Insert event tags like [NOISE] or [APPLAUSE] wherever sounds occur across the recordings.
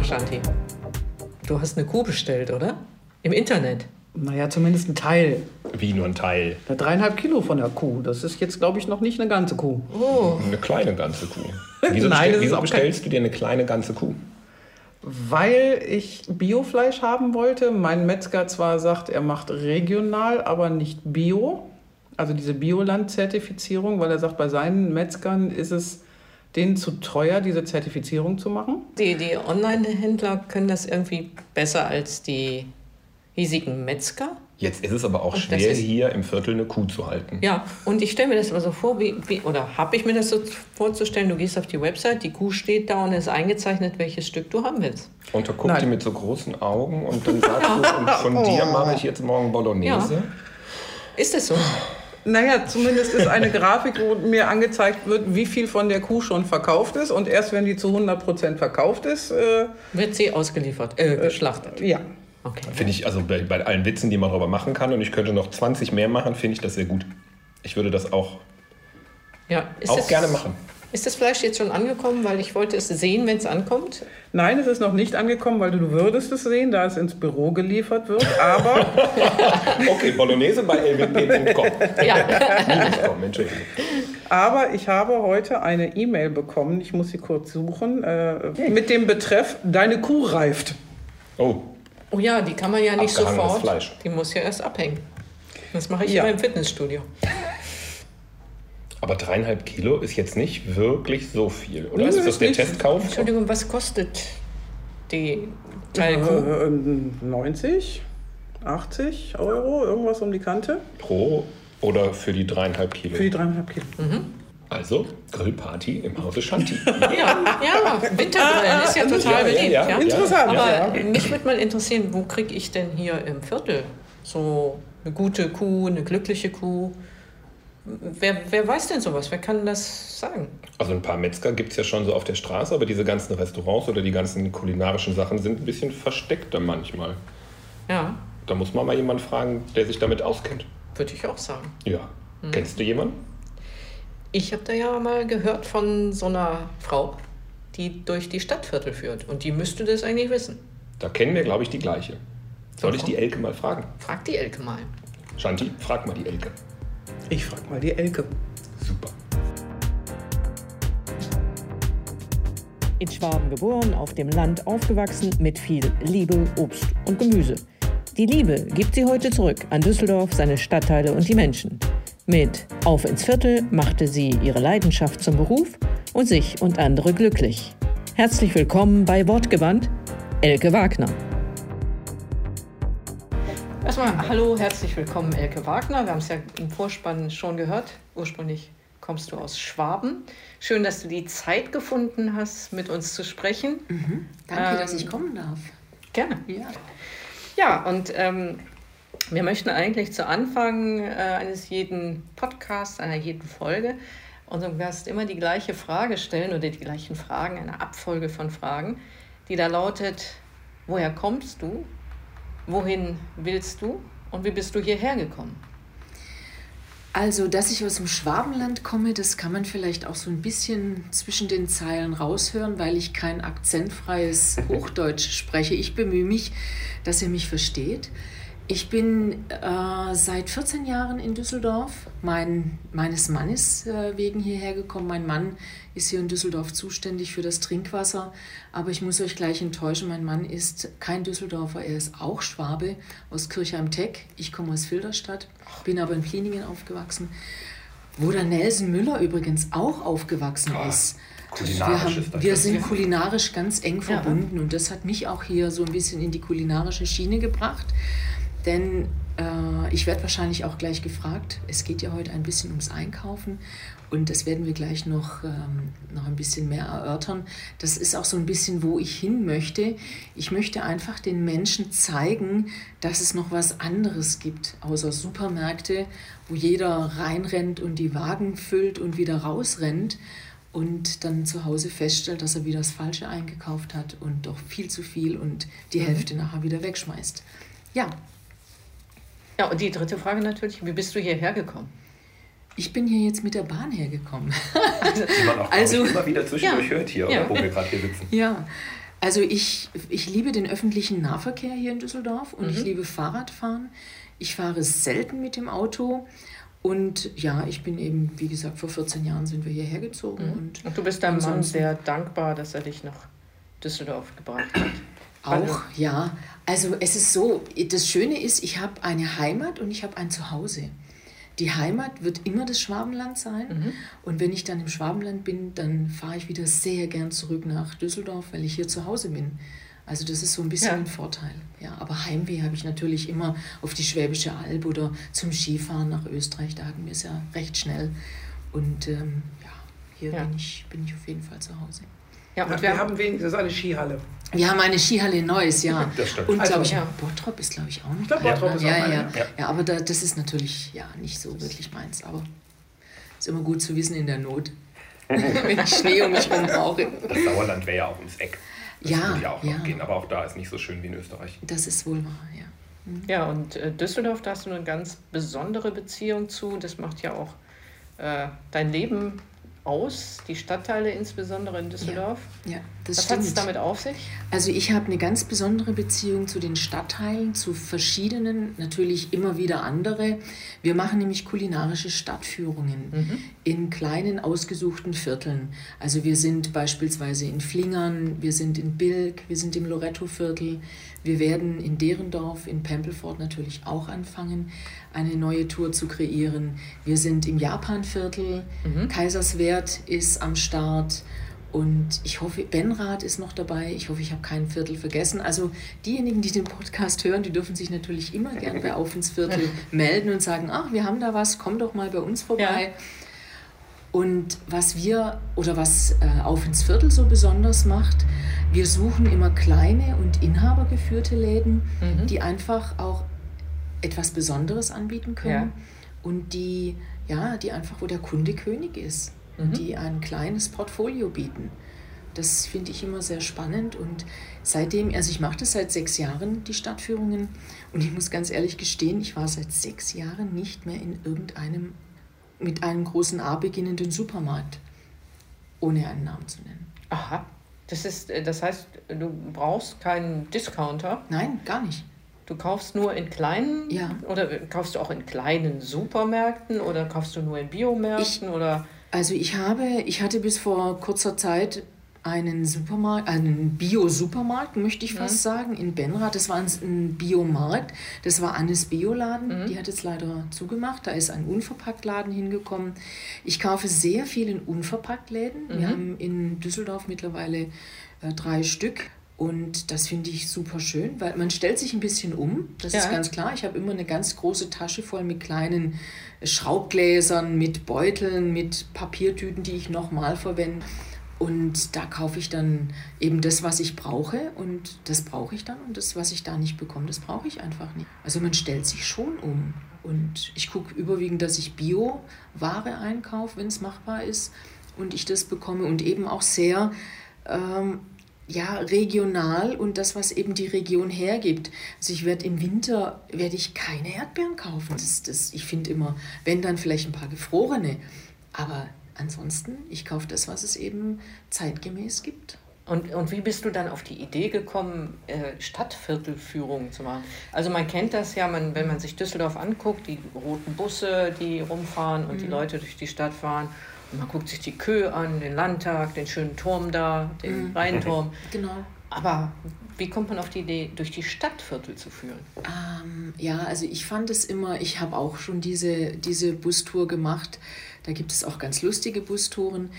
Mal, Shanti. Du hast eine Kuh bestellt, oder? Im Internet. Naja, zumindest ein Teil. Wie nur ein Teil? Eine dreieinhalb Kilo von der Kuh. Das ist jetzt, glaube ich, noch nicht eine ganze Kuh. Oh. Eine kleine ganze Kuh. [LAUGHS] Wieso, Nein, bestell, wieso bestellst du dir eine kleine ganze Kuh? Weil ich Biofleisch haben wollte. Mein Metzger zwar sagt, er macht regional, aber nicht bio. Also diese Bioland-Zertifizierung, weil er sagt, bei seinen Metzgern ist es denen zu teuer, diese Zertifizierung zu machen. Die, die Online-Händler können das irgendwie besser als die hiesigen Metzger. Jetzt ist es aber auch Und schwer, ist- hier im Viertel eine Kuh zu halten. Ja, und ich stelle mir das aber so vor, wie, wie oder habe ich mir das so vorzustellen, du gehst auf die Website, die Kuh steht da und es ist eingezeichnet, welches Stück du haben willst. Und da guckt Nein. die mit so großen Augen und dann sagst du, [LAUGHS] und von dir mache ich jetzt morgen Bolognese. Ja. Ist das so? Naja, zumindest ist eine Grafik, wo mir angezeigt wird, wie viel von der Kuh schon verkauft ist. Und erst wenn die zu 100% verkauft ist, äh, Wird sie ausgeliefert, äh, geschlachtet? ja. Okay. Finde ich, also bei, bei allen Witzen, die man darüber machen kann, und ich könnte noch 20 mehr machen, finde ich das sehr gut. Ich würde das auch, Ja, ist auch gerne machen. Ist das Fleisch jetzt schon angekommen? Weil ich wollte es sehen, wenn es ankommt. Nein, es ist noch nicht angekommen, weil du würdest es sehen, da es ins Büro geliefert wird. Aber [LAUGHS] Okay, Bolognese bei lwp.com. [LAUGHS] Ja. Minus.com, Entschuldigung. Aber ich habe heute eine E-Mail bekommen, ich muss sie kurz suchen, äh, mit dem Betreff Deine Kuh reift. Oh, Oh ja, die kann man ja nicht sofort. Fleisch. Die muss ja erst abhängen. Das mache ich Ja. immer im Fitnessstudio. Aber dreieinhalb Kilo ist jetzt nicht wirklich so viel, oder? Nö, ist das der. Testkauf? Entschuldigung, was kostet die? Äh, äh, 90, 80 Euro, irgendwas um die Kante. Pro oder für die dreieinhalb Kilo? Für die dreieinhalb Kilo. Also Grillparty im Hause Shanti. [LAUGHS] Ja, ja, Wintergrillen ist ja total Ja, ja, beliebt. ja. Ja, Interessant, Aber ja. mich würde mal interessieren, wo kriege ich denn hier im Viertel so eine gute Kuh, eine glückliche Kuh? Wer, wer weiß denn sowas? Wer kann das sagen? Also ein paar Metzger gibt es ja schon so auf der Straße, aber diese ganzen Restaurants oder die ganzen kulinarischen Sachen sind ein bisschen versteckter manchmal. Ja, Da muss man mal jemanden fragen, der sich damit auskennt. würde ich auch sagen. Ja. Hm. Kennst du jemanden? Ich habe da ja mal gehört von so einer Frau, die durch die Stadtviertel führt. Und die müsste das eigentlich wissen. Da kennen wir, glaube ich, die gleiche. Soll ich die Elke mal fragen? Frag die Elke mal. Shanti, frag mal die Elke. Ich frage mal die Elke. Super. In Schwaben geboren, auf dem Land aufgewachsen, mit viel Liebe, Obst und Gemüse. Die Liebe gibt sie heute zurück an Düsseldorf, seine Stadtteile und die Menschen. Mit Auf ins Viertel machte sie ihre Leidenschaft zum Beruf und sich und andere glücklich. Herzlich willkommen bei Wortgewandt, Elke Wagner. Erstmal hallo, herzlich willkommen, Elke Wagner. Wir haben es ja im Vorspann schon gehört. Ursprünglich kommst du aus Schwaben. Schön, dass du die Zeit gefunden hast, mit uns zu sprechen. Danke, dass Ähm, ich kommen darf. Gerne. Ja. Ja, und ähm, wir möchten eigentlich zu Anfang äh, eines jeden Podcasts, einer jeden Folge, unserem Gast immer die gleiche Frage stellen oder die gleichen Fragen, eine Abfolge von Fragen, die da lautet, woher kommst du, wohin willst du und wie bist du hierher gekommen? Also, dass ich aus dem Schwabenland komme, das kann man vielleicht auch so ein bisschen zwischen den Zeilen raushören, weil ich kein akzentfreies Hochdeutsch spreche. Ich bemühe mich, dass ihr mich versteht. Ich bin äh, seit 14 Jahren in Düsseldorf. Mein, meines Mannes äh, wegen hierher gekommen. Mein Mann ist hier in Düsseldorf zuständig für das Trinkwasser. Aber ich muss euch gleich enttäuschen, mein Mann ist kein Düsseldorfer, er ist auch Schwabe aus Kirchheim-Teck. Ich komme aus Filderstadt, bin aber in Pliningen aufgewachsen, wo der Nelson Müller übrigens auch aufgewachsen ist. kulinarisch wir, haben, ist wir sind ja. kulinarisch ganz eng verbunden und das hat mich auch hier so ein bisschen in die kulinarische Schiene gebracht. Denn Äh, ich werde wahrscheinlich auch gleich gefragt. Es geht ja heute ein bisschen ums Einkaufen und das werden wir gleich noch, ähm, noch ein bisschen mehr erörtern. Das ist auch so ein bisschen, wo ich hin möchte. Ich möchte einfach den Menschen zeigen, dass es noch was anderes gibt, außer Supermärkte, wo jeder reinrennt und die Wagen füllt und wieder rausrennt und dann zu Hause feststellt, dass er wieder das Falsche eingekauft hat und doch viel zu viel und die mhm. Hälfte nachher wieder wegschmeißt. Ja, ja, und die dritte Frage natürlich, wie bist du hierher gekommen? Ich bin hier jetzt mit der Bahn hergekommen. Die man auch also, immer wieder zwischendurch ja, hört hier, ja. wo wir gerade hier sitzen. Ja, also ich, ich liebe den öffentlichen Nahverkehr hier in Düsseldorf und mhm. ich liebe Fahrradfahren. Ich fahre selten mit dem Auto. Und ja, ich bin eben, wie gesagt, vor 14 Jahren sind wir hierher gezogen. Mhm. Und, und du bist deinem Mann sehr dankbar, dass er dich nach Düsseldorf gebracht hat. Auch, ja. Also es ist so, das Schöne ist, ich habe eine Heimat und ich habe ein Zuhause. Die Heimat wird immer das Schwabenland sein. Mhm. Und wenn ich dann im Schwabenland bin, dann fahre ich wieder sehr gern zurück nach Düsseldorf, weil ich hier zu Hause bin. Also das ist so ein bisschen ja. ein Vorteil. Ja, aber Heimweh habe ich natürlich immer auf die Schwäbische Alb oder zum Skifahren nach Österreich. Da hatten wir es ja recht schnell. Und ähm, ja, hier ja. Bin, ich, bin ich auf jeden Fall zu Hause. Ja, und wir, wir haben wenigstens eine Skihalle. Wir haben eine Skihalle in Neuss, ja. [LAUGHS] Das stimmt. Und also, glaube ich, ja. Bottrop ist, glaube ich, auch noch. Ich glaube, Bottrop ist ja, auch ja, ja. ja. aber da, das ist natürlich ja nicht so wirklich meins. Aber ist immer gut zu wissen in der Not, [LAUGHS] wenn ich Schnee um mich herum brauche. Das Sauerland wäre ja auch ums Eck. Das ja, würde ja auch ja. noch gehen, aber auch da ist nicht so schön wie in Österreich. Das ist wohl wahr, ja. Mhm. Ja, und äh, Düsseldorf, da hast du eine ganz besondere Beziehung zu. Das macht ja auch äh, dein Leben aus, die Stadtteile insbesondere in Düsseldorf. Ja, ja das Was hat es damit auf sich? Also ich habe eine ganz besondere Beziehung zu den Stadtteilen, zu verschiedenen, natürlich immer wieder andere. Wir machen nämlich kulinarische Stadtführungen mhm. in kleinen ausgesuchten Vierteln. Also wir sind beispielsweise in Flingern, wir sind in Bilk, wir sind im Loretto-Viertel, wir werden in Derendorf, in Pempelfort natürlich auch anfangen eine neue Tour zu kreieren. Wir sind im Japanviertel, mhm. Kaiserswerth ist am Start und ich hoffe, Benrad ist noch dabei. Ich hoffe, ich habe kein Viertel vergessen. Also diejenigen, die den Podcast hören, die dürfen sich natürlich immer gerne bei Auf ins Viertel [LAUGHS] melden und sagen, ach, wir haben da was, komm doch mal bei uns vorbei. Ja. Und was wir oder was äh, Auf ins Viertel so besonders macht, wir suchen immer kleine und inhabergeführte Läden, mhm. die einfach auch etwas Besonderes anbieten können ja. und die, ja, die einfach, wo der Kunde König ist, mhm. die ein kleines Portfolio bieten. Das finde ich immer sehr spannend und seitdem, also ich mache das seit sechs Jahren, die Stadtführungen und ich muss ganz ehrlich gestehen, ich war seit sechs Jahren nicht mehr in irgendeinem mit einem großen A beginnenden Supermarkt, ohne einen Namen zu nennen. Aha, das, ist, äh, das heißt, du brauchst keinen Discounter? Nein, gar nicht. Du kaufst nur in kleinen ja. oder kaufst du auch in kleinen Supermärkten oder kaufst du nur in Biomärkten ich, oder? Also ich habe, ich hatte bis vor kurzer Zeit einen Supermarkt, einen Bio-Supermarkt, möchte ich fast mhm. sagen, in Benrath. Das war ein Biomarkt. Das war Annes Bioladen. Mhm. Die hat jetzt leider zugemacht. Da ist ein Unverpacktladen hingekommen. Ich kaufe sehr viel in Unverpacktläden. Mhm. Wir haben in Düsseldorf mittlerweile äh, drei Stück. Und das finde ich super schön, weil man stellt sich ein bisschen um. Das ja. ist ganz klar. Ich habe immer eine ganz große Tasche voll mit kleinen Schraubgläsern, mit Beuteln, mit Papiertüten, die ich nochmal verwende. Und da kaufe ich dann eben das, was ich brauche. Und das brauche ich dann. Und das, was ich da nicht bekomme, das brauche ich einfach nicht. Also man stellt sich schon um. Und ich gucke überwiegend, dass ich Bio-Ware einkaufe, wenn es machbar ist. Und ich das bekomme. Und eben auch sehr ähm, ja, regional und das, was eben die Region hergibt. Also ich werde im Winter werde ich keine Erdbeeren kaufen. Das, das, ich finde immer, wenn dann vielleicht ein paar gefrorene. Aber ansonsten, ich kaufe das, was es eben zeitgemäß gibt. Und, und wie bist du dann auf die Idee gekommen, äh, Stadtviertelführungen zu machen? Also man kennt das ja, man, wenn man sich Düsseldorf anguckt, die roten Busse, die rumfahren und mhm. die Leute durch die Stadt fahren man guckt sich die Kö an, den Landtag, den schönen Turm da, den mhm. Rheinturm. [LAUGHS] Genau. Aber wie kommt man auf die Idee, durch die Stadtviertel zu führen? Ähm, ja, also ich fand es immer, ich habe auch schon diese, diese Bustour gemacht. Da gibt es auch ganz lustige Bustouren.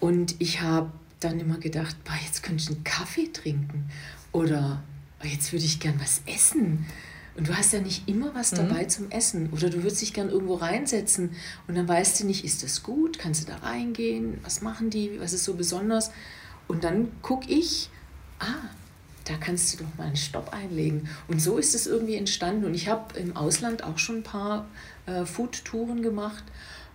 Und ich habe dann immer gedacht, boah, jetzt könnte ich einen Kaffee trinken. Oder oh, jetzt würde ich gern was essen. Und du hast ja nicht immer was dabei mhm. zum Essen. Oder du würdest dich gern irgendwo reinsetzen und dann weißt du nicht, ist das gut? Kannst du da reingehen? Was machen die? Was ist so besonders? Und dann gucke ich, ah, da kannst du doch mal einen Stopp einlegen. Und so ist es irgendwie entstanden. Und ich habe im Ausland auch schon ein paar äh, Food-Touren gemacht.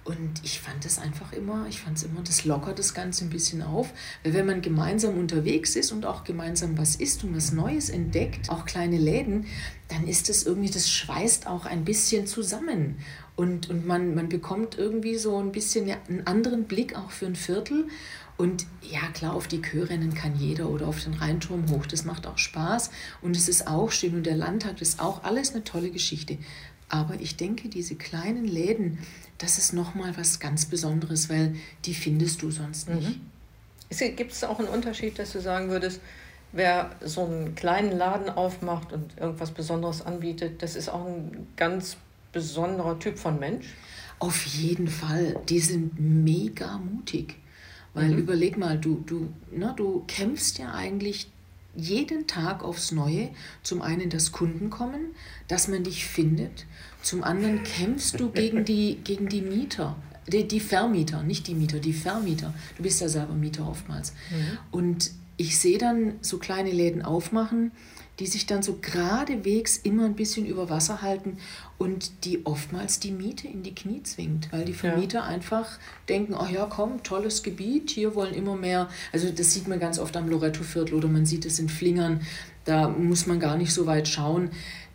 Und ich fand es einfach immer, ich fand es immer, das lockert das Ganze ein bisschen auf. Weil wenn man gemeinsam unterwegs ist und auch gemeinsam was isst und was Neues entdeckt, auch kleine Läden, dann ist das irgendwie, das schweißt auch ein bisschen zusammen. Und, und man, man bekommt irgendwie so ein bisschen einen anderen Blick auch für ein Viertel. Und ja, klar, auf die Kö rennen kann jeder oder auf den Rheinturm hoch. Das macht auch Spaß und es ist auch schön und der Landtag ist auch alles eine tolle Geschichte. Aber ich denke, diese kleinen Läden, das ist nochmal was ganz Besonderes, weil die findest du sonst nicht. Mhm. Gibt es auch einen Unterschied, dass du sagen würdest, wer so einen kleinen Laden aufmacht und irgendwas Besonderes anbietet, das ist auch ein ganz besonderer Typ von Mensch? Auf jeden Fall. Die sind mega mutig. Weil mhm. überleg mal, du, du, ne, du kämpfst ja eigentlich jeden Tag aufs Neue. Zum einen, dass Kunden kommen, dass man dich findet. Zum anderen kämpfst du gegen die, [LAUGHS] gegen die Mieter. Die, die Vermieter, nicht die Mieter, die Vermieter. Du bist ja selber Mieter oftmals. Mhm. Und ich sehe dann so kleine Läden aufmachen die sich dann so geradewegs immer ein bisschen über Wasser halten und die oftmals die Miete in die Knie zwingt, weil die Vermieter ja. einfach denken, ach ja, komm, tolles Gebiet, hier wollen immer mehr, also das sieht man ganz oft am Loretto-Viertel oder man sieht es in Flingern, da muss man gar nicht so weit schauen.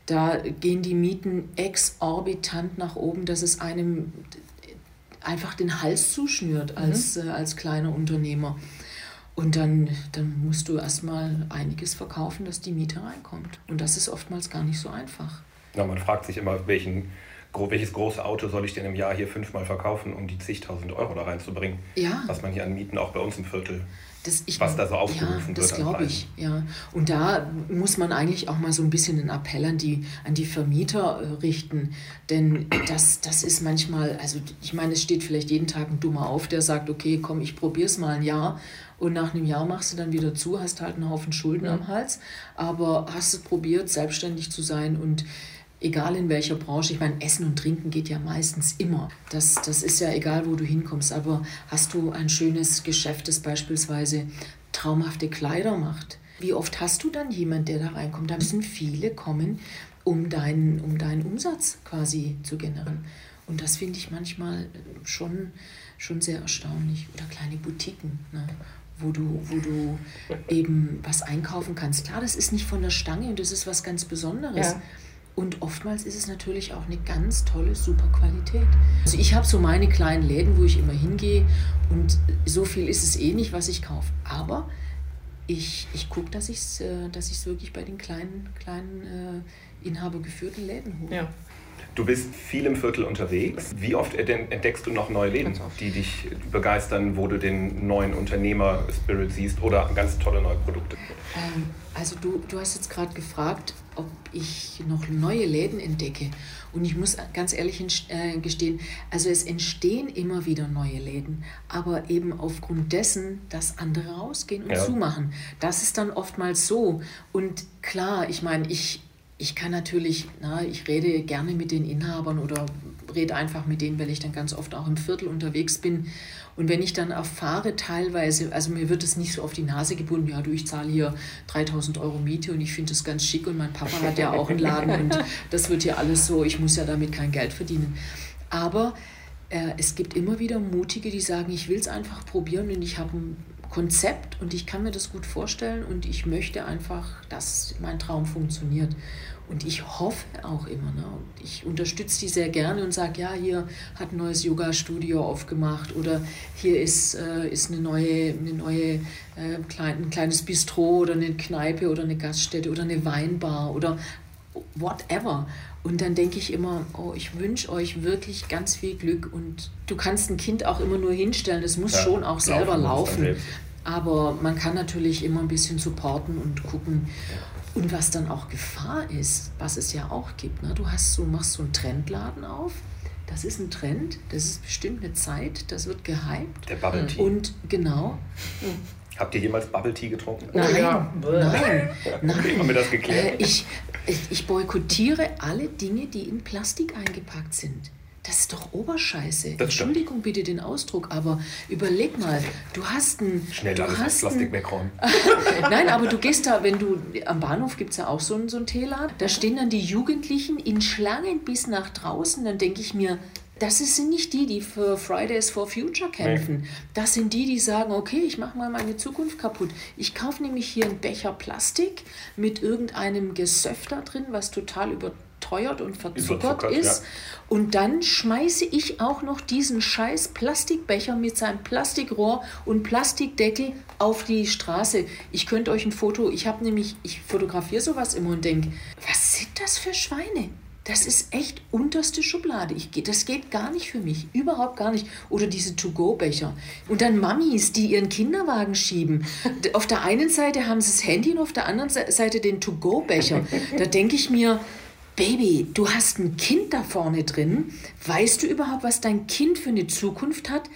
Da gehen die Mieten exorbitant nach oben, dass es einem einfach den Hals zuschnürt mhm. als, mhm. äh, als kleiner Unternehmer. Und dann, dann musst du erstmal einiges verkaufen, dass die Miete reinkommt. Und das ist oftmals gar nicht so einfach. Ja, man fragt sich immer, welchen, welches große Auto soll ich denn im Jahr hier fünfmal verkaufen, um die zigtausend Euro da reinzubringen? Ja. Was man hier an Mieten auch bei uns im Viertel das, ich, was da so aufgerufen ja, das wird. Das glaube ich, ja. Und da muss man eigentlich auch mal so ein bisschen einen Appell an die, an die Vermieter äh, richten. Denn das, das ist manchmal, also ich meine, es steht vielleicht jeden Tag ein Dummer auf, der sagt, okay, komm, ich probiere es mal ein Jahr. Und nach einem Jahr machst du dann wieder zu, hast halt einen Haufen Schulden ja. am Hals. Aber hast es probiert, selbstständig zu sein und egal in welcher Branche, ich meine, Essen und Trinken geht ja meistens immer. Das, das ist ja egal, wo du hinkommst. Aber hast du ein schönes Geschäft, das beispielsweise traumhafte Kleider macht? Wie oft hast du dann jemand, der da reinkommt? Da müssen viele kommen, um deinen, um deinen Umsatz quasi zu generieren. Und das finde ich manchmal schon, schon sehr erstaunlich. Oder kleine Boutiquen. Ne? wo du, wo du eben was einkaufen kannst. Klar, das ist nicht von der Stange und das ist was ganz Besonderes. Ja. Und oftmals ist es natürlich auch eine ganz tolle, super Qualität. Also ich habe so meine kleinen Läden, wo ich immer hingehe und so viel ist es eh nicht, was ich kaufe. Aber ich, ich gucke, dass ich es äh, dass wirklich bei den kleinen, kleinen äh, inhabergeführten Läden hole. Ja. Du bist viel im Viertel unterwegs. Wie oft entdeckst du noch neue Läden, die dich begeistern, wo du den neuen Unternehmer-Spirit siehst oder ganz tolle neue Produkte? Ähm, also du, du hast jetzt gerade gefragt, ob ich noch neue Läden entdecke. Und ich muss ganz ehrlich äh, gestehen, also es entstehen immer wieder neue Läden, aber eben aufgrund dessen, dass andere rausgehen und ja. zumachen. Das ist dann oftmals so. Und klar, ich meine, ich, ich kann natürlich, na, ich rede gerne mit den Inhabern oder rede einfach mit denen, weil ich dann ganz oft auch im Viertel unterwegs bin. Und wenn ich dann erfahre teilweise, also mir wird es nicht so auf die Nase gebunden, ja du, ich zahle hier 3000 Euro Miete und ich finde das ganz schick und mein Papa hat ja auch einen Laden und [LAUGHS] das wird ja alles so, ich muss ja damit kein Geld verdienen. Aber äh, es gibt immer wieder Mutige, die sagen, ich will es einfach probieren und ich habe ein Konzept und ich kann mir das gut vorstellen und ich möchte einfach, dass mein Traum funktioniert. Und ich hoffe auch immer. Ne? Und ich unterstütze die sehr gerne und sage, ja, hier hat ein neues Yoga-Studio aufgemacht oder hier ist, äh, ist eine neue, eine neue äh, klein, ein kleines Bistro oder eine Kneipe oder eine Gaststätte oder eine Weinbar oder whatever. Und dann denke ich immer, oh, ich wünsche euch wirklich ganz viel Glück. Und du kannst ein Kind auch immer nur hinstellen, das muss ja, schon auch selber laufen. Aber man kann natürlich immer ein bisschen supporten und gucken. Und was dann auch Gefahr ist, was es ja auch gibt. Ne? Du hast so, machst so einen Trendladen auf. Das ist ein Trend, das ist bestimmt eine Zeit, das wird gehypt. Der Bubble Tea. Und genau. Habt ihr jemals Bubble Tea getrunken? Nein, ja. nein, nein. [LAUGHS] Haben wir das geklärt? Äh, ich, ich boykottiere alle Dinge, die in Plastik eingepackt sind. Das ist doch Oberscheiße. Das Entschuldigung bitte den Ausdruck, aber überleg mal, du hast ein. Schnell du alles hast Plastik wegräumen. [LAUGHS] Nein, aber du gehst da, wenn du. Am Bahnhof gibt es ja auch so einen, so einen Teeladen. Da stehen dann die Jugendlichen in Schlangen bis nach draußen. Dann denke ich mir, das sind nicht die, die für Fridays for Future kämpfen. Nee. Das sind die, die sagen, okay, ich mache mal meine Zukunft kaputt. Ich kaufe nämlich hier einen Becher Plastik mit irgendeinem Gesöff da drin, was total überteuert und verzuckert ist. Ja. Und dann schmeiße ich auch noch diesen scheiß Plastikbecher mit seinem Plastikrohr und Plastikdeckel auf die Straße. Ich könnte euch ein Foto, ich habe nämlich, ich fotografiere sowas immer und denke, was sind das für Schweine? Das ist echt unterste Schublade. Ich, das geht gar nicht für mich. Überhaupt gar nicht. Oder diese To-Go-Becher. Und dann Mamis, die ihren Kinderwagen schieben. Auf der einen Seite haben sie das Handy und auf der anderen Seite den To-Go-Becher. [LAUGHS] Da denke ich mir, Baby, du hast ein Kind da vorne drin. Weißt du überhaupt, was dein Kind für eine Zukunft hat?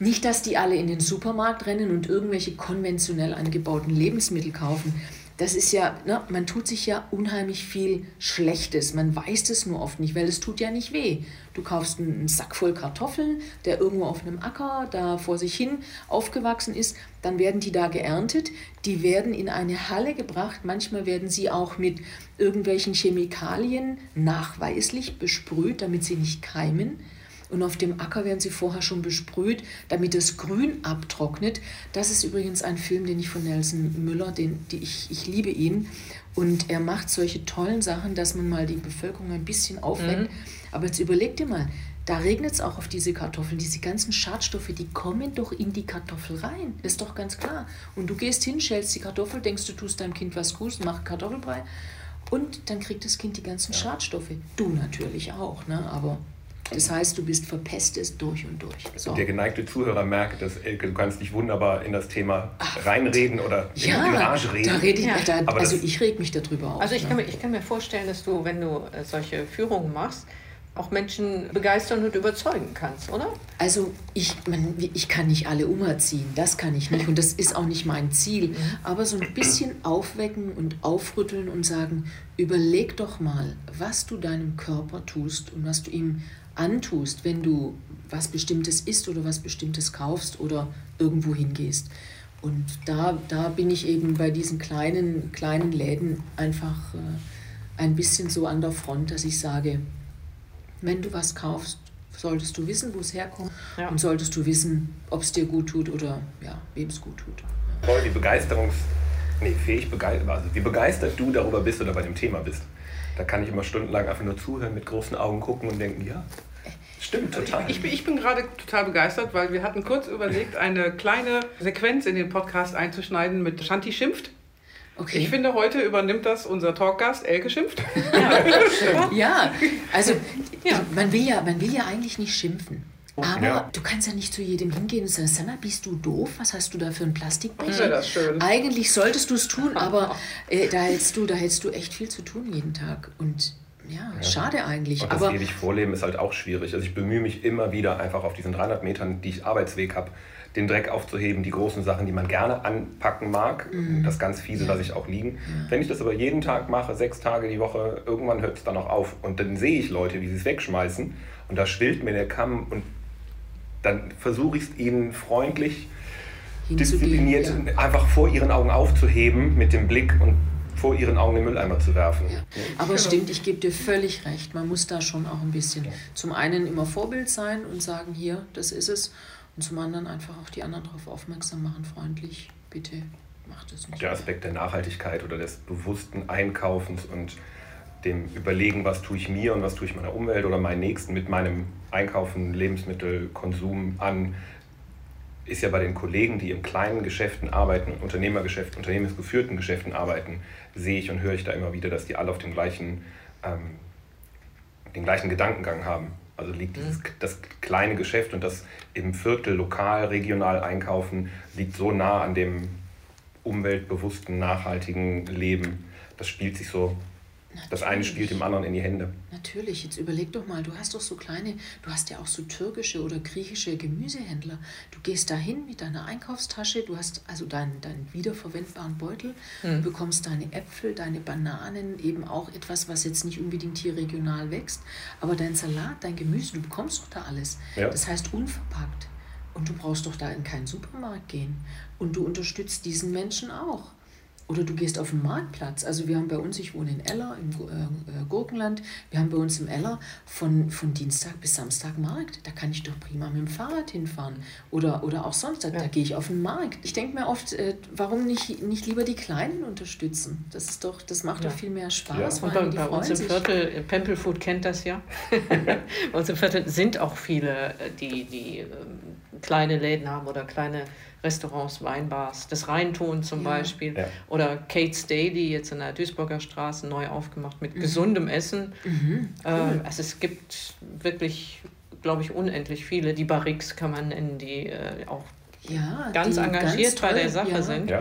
Nicht, dass die alle in den Supermarkt rennen und irgendwelche konventionell angebauten Lebensmittel kaufen das ist ja, ne, man tut sich ja unheimlich viel Schlechtes. Man weiß es nur oft nicht, weil es tut ja nicht weh. Du kaufst einen Sack voll Kartoffeln, der irgendwo auf einem Acker da vor sich hin aufgewachsen ist. Dann werden die da geerntet. Die werden in eine Halle gebracht. Manchmal werden sie auch mit irgendwelchen Chemikalien nachweislich besprüht, damit sie nicht keimen und auf dem Acker werden sie vorher schon besprüht, damit das Grün abtrocknet. Das ist übrigens ein Film, den ich von Nelson Müller, den, die ich, ich liebe ihn. Und er macht solche tollen Sachen, dass man mal die Bevölkerung ein bisschen aufweckt. Mhm. Aber jetzt überleg dir mal, da regnet es auch auf diese Kartoffeln. Diese ganzen Schadstoffe, die kommen doch in die Kartoffel rein. Das ist doch ganz klar. Und du gehst hin, schälst die Kartoffel, denkst, du tust deinem Kind was Gutes, mach Kartoffelbrei. Und dann kriegt das Kind die ganzen Schadstoffe. Du natürlich auch, ne? aber das heißt, du bist verpestet durch und durch. So. Der geneigte Zuhörer merkt, dass Elke, du kannst dich wunderbar in das Thema Ach, reinreden oder ja, in Rage reden. Da rede ich, ja. da, also ich reg mich darüber auf. Also ich, ne? kann mir, ich kann mir vorstellen, dass du, wenn du äh, solche Führungen machst, auch Menschen begeistern und überzeugen kannst, oder? Also ich, man, ich kann nicht alle umerziehen, das kann ich nicht und das ist auch nicht mein Ziel. Mhm. Aber so ein bisschen aufwecken und aufrütteln und sagen, überleg doch mal, was du deinem Körper tust und was du ihm antust, wenn du was Bestimmtes isst oder was Bestimmtes kaufst oder irgendwo hingehst. Und da, da bin ich eben bei diesen kleinen, kleinen Läden einfach äh, ein bisschen so an der Front, dass ich sage, wenn du was kaufst, solltest du wissen, wo es herkommt ja. und solltest du wissen, ob es dir gut tut oder ja, wem es gut tut. Voll die Begeisterungs... Nee, fähig begeistert, also wie begeistert du darüber bist oder bei dem Thema bist. Da kann ich immer stundenlang einfach nur zuhören, mit großen Augen gucken und denken, ja, Stimmt, total. Ich, ich bin gerade total begeistert, weil wir hatten kurz überlegt, eine kleine Sequenz in den Podcast einzuschneiden mit Shanti schimpft. Okay. Ich finde, heute übernimmt das unser Talkgast Elke schimpft. Ja, [LAUGHS] ja also ja. Man, will ja, man will ja eigentlich nicht schimpfen. Aber ja. du kannst ja nicht zu jedem hingehen und sagen, Sanna, bist du doof? Was hast du da für ein Plastikbecher? Ja, das schön. Eigentlich solltest du es tun, [LAUGHS] aber äh, da, hältst du, da hältst du echt viel zu tun jeden Tag. Und ja, ja, schade eigentlich. Und das aber ewig Vorleben ist halt auch schwierig. Also ich bemühe mich immer wieder einfach auf diesen 300 Metern, die ich Arbeitsweg habe, den Dreck aufzuheben, die großen Sachen, die man gerne anpacken mag, mhm. das ganz fiese ja. lasse ich auch liegen. Ja. Wenn ich das aber jeden Tag mache, sechs Tage die Woche, irgendwann hört es dann auch auf und dann sehe ich Leute, wie sie es wegschmeißen und da schwillt mir der Kamm und dann versuche ich es ihnen freundlich, diszipliniert ja. einfach vor ihren Augen aufzuheben mit dem Blick und vor ihren Augen den Mülleimer zu werfen. Ja. Aber es stimmt, ich gebe dir völlig recht. Man muss da schon auch ein bisschen zum einen immer Vorbild sein und sagen, hier, das ist es. Und zum anderen einfach auch die anderen darauf aufmerksam machen, freundlich, bitte macht es nicht. Der Aspekt der Nachhaltigkeit oder des bewussten Einkaufens und dem Überlegen, was tue ich mir und was tue ich meiner Umwelt oder meinen Nächsten mit meinem Einkaufen, Lebensmittelkonsum an, ist ja bei den Kollegen, die in kleinen Geschäften arbeiten, Unternehmergeschäften, unternehmensgeführten Geschäften arbeiten, sehe ich und höre ich da immer wieder, dass die alle auf dem gleichen, ähm, den gleichen Gedankengang haben. Also liegt dieses, mhm. das kleine Geschäft und das im Viertel lokal, regional einkaufen, liegt so nah an dem umweltbewussten, nachhaltigen Leben. Das spielt sich so Das eine spielt dem anderen in die Hände. Natürlich, jetzt überleg doch mal, du hast doch so kleine, du hast ja auch so türkische oder griechische Gemüsehändler. Du gehst dahin mit deiner Einkaufstasche, du hast also deinen, deinen wiederverwendbaren Beutel, mhm. bekommst deine Äpfel, deine Bananen, eben auch etwas, was jetzt nicht unbedingt hier regional wächst, aber dein Salat, dein Gemüse, du bekommst doch da alles. Ja. Das heißt unverpackt. Und du brauchst doch da in keinen Supermarkt gehen. Und du unterstützt diesen Menschen auch. Oder du gehst auf den Marktplatz. Also wir haben bei uns, ich wohne in Eller im äh, äh, Gurkenland, wir haben bei uns im Eller von, von Dienstag bis Samstag Markt. Da kann ich doch prima mit dem Fahrrad hinfahren. Oder, oder auch sonst, da, ja. da gehe ich auf den Markt. Ich denke mir oft, äh, warum nicht, nicht lieber die Kleinen unterstützen? Das ist doch, das macht ja. doch viel mehr Spaß. Ja. Und bei, bei uns im Viertel, sich. Pempelfood kennt das ja. [LAUGHS] bei uns im Viertel sind auch viele, die, die ähm, kleine Läden haben oder kleine Restaurants, Weinbars, das Rheinton zum ja. Beispiel ja. oder Kate's Daily jetzt in der Duisburger Straße neu aufgemacht mit mhm. gesundem Essen. Mhm. Cool. Ähm, also es gibt wirklich, glaube ich, unendlich viele. Die Barriques kann man nennen, die äh, auch ja, ganz engagiert ganz bei der Sache sind.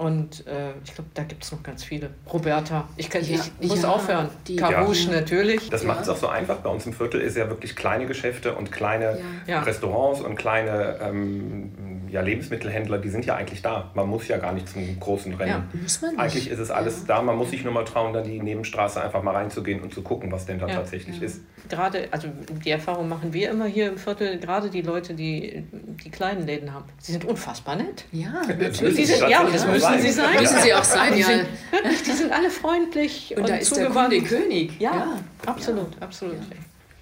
Und äh, ich glaube, da gibt es noch ganz viele. Roberta, ich, kann, ja, ich muss ja, aufhören. Carouche ja. natürlich. Das macht es auch so einfach. Bei uns im Viertel ist ja wirklich kleine Geschäfte und kleine Restaurants und kleine ähm, ja, Lebensmittelhändler, die sind ja eigentlich da. Man muss ja gar nicht zum großen Rennen. muss man nicht. Eigentlich ist es alles da. Man muss sich nur mal trauen, da die Nebenstraße einfach mal reinzugehen und zu gucken, was denn da tatsächlich ist. Gerade, also die Erfahrung machen wir immer hier im Viertel, gerade die Leute, die die kleinen Läden haben. Sie sind unfassbar nett. Ja, natürlich. Sind, ja, das müssen sein. sie sein. Müssen sie auch sein, die ja. Sind, die sind alle freundlich und, und da ist der Kunde König. Ja, ja. absolut, absolut.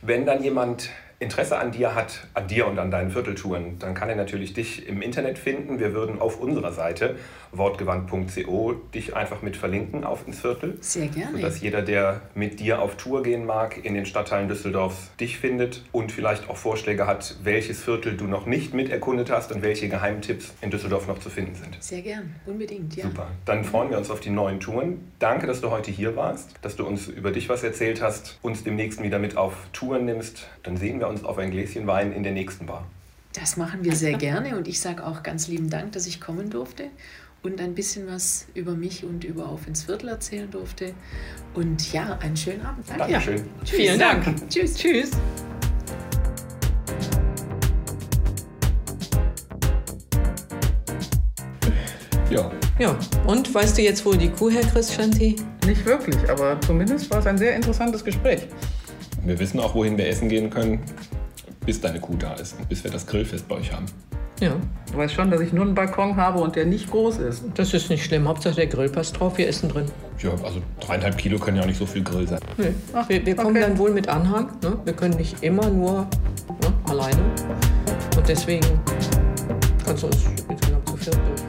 Wenn dann jemand Interesse an dir hat, an dir und an deinen Vierteltouren, dann kann er natürlich dich im Internet finden. Wir würden auf unserer Seite wortgewandt.co dich einfach mit verlinken auf ins Viertel. Sehr gerne. Sodass jeder, der mit dir auf Tour gehen mag, in den Stadtteilen Düsseldorfs dich findet und vielleicht auch Vorschläge hat, welches Viertel du noch nicht mit erkundet hast und welche Geheimtipps in Düsseldorf noch zu finden sind. Sehr gern, unbedingt, ja. Super. Dann freuen wir uns auf die neuen Touren. Danke, dass du heute hier warst, dass du uns über dich was erzählt hast, uns demnächst wieder mit auf Touren nimmst. Dann sehen wir uns auf ein Gläschen Wein in der nächsten Bar. Das machen wir sehr gerne und ich sage auch ganz lieben Dank, dass ich kommen durfte und ein bisschen was über mich und über Auf ins Viertel erzählen durfte. Und ja, einen schönen Abend. Danke. Dankeschön. Ja. Tschüss. Vielen Dank. Tschüss. Tschüss. Ja. Ja, und weißt du jetzt, wo die Kuh herkriegst, Shanti? Nicht wirklich, aber zumindest war es ein sehr interessantes Gespräch. Wir wissen auch, wohin wir essen gehen können, bis deine Kuh da ist und bis wir das Grillfest bei euch haben. Ja. Du weißt schon, dass ich nur einen Balkon habe und der nicht groß ist. Das ist nicht schlimm. Hauptsache der Grill passt drauf. Wir essen drin. Ja, also dreieinhalb Kilo können ja auch nicht so viel Grill sein. Nee. Ach, wir, wir kommen okay. dann wohl mit Anhang. Ne? Wir können nicht immer nur ne, alleine. Und deswegen kannst du uns insgesamt zu viert durchführen.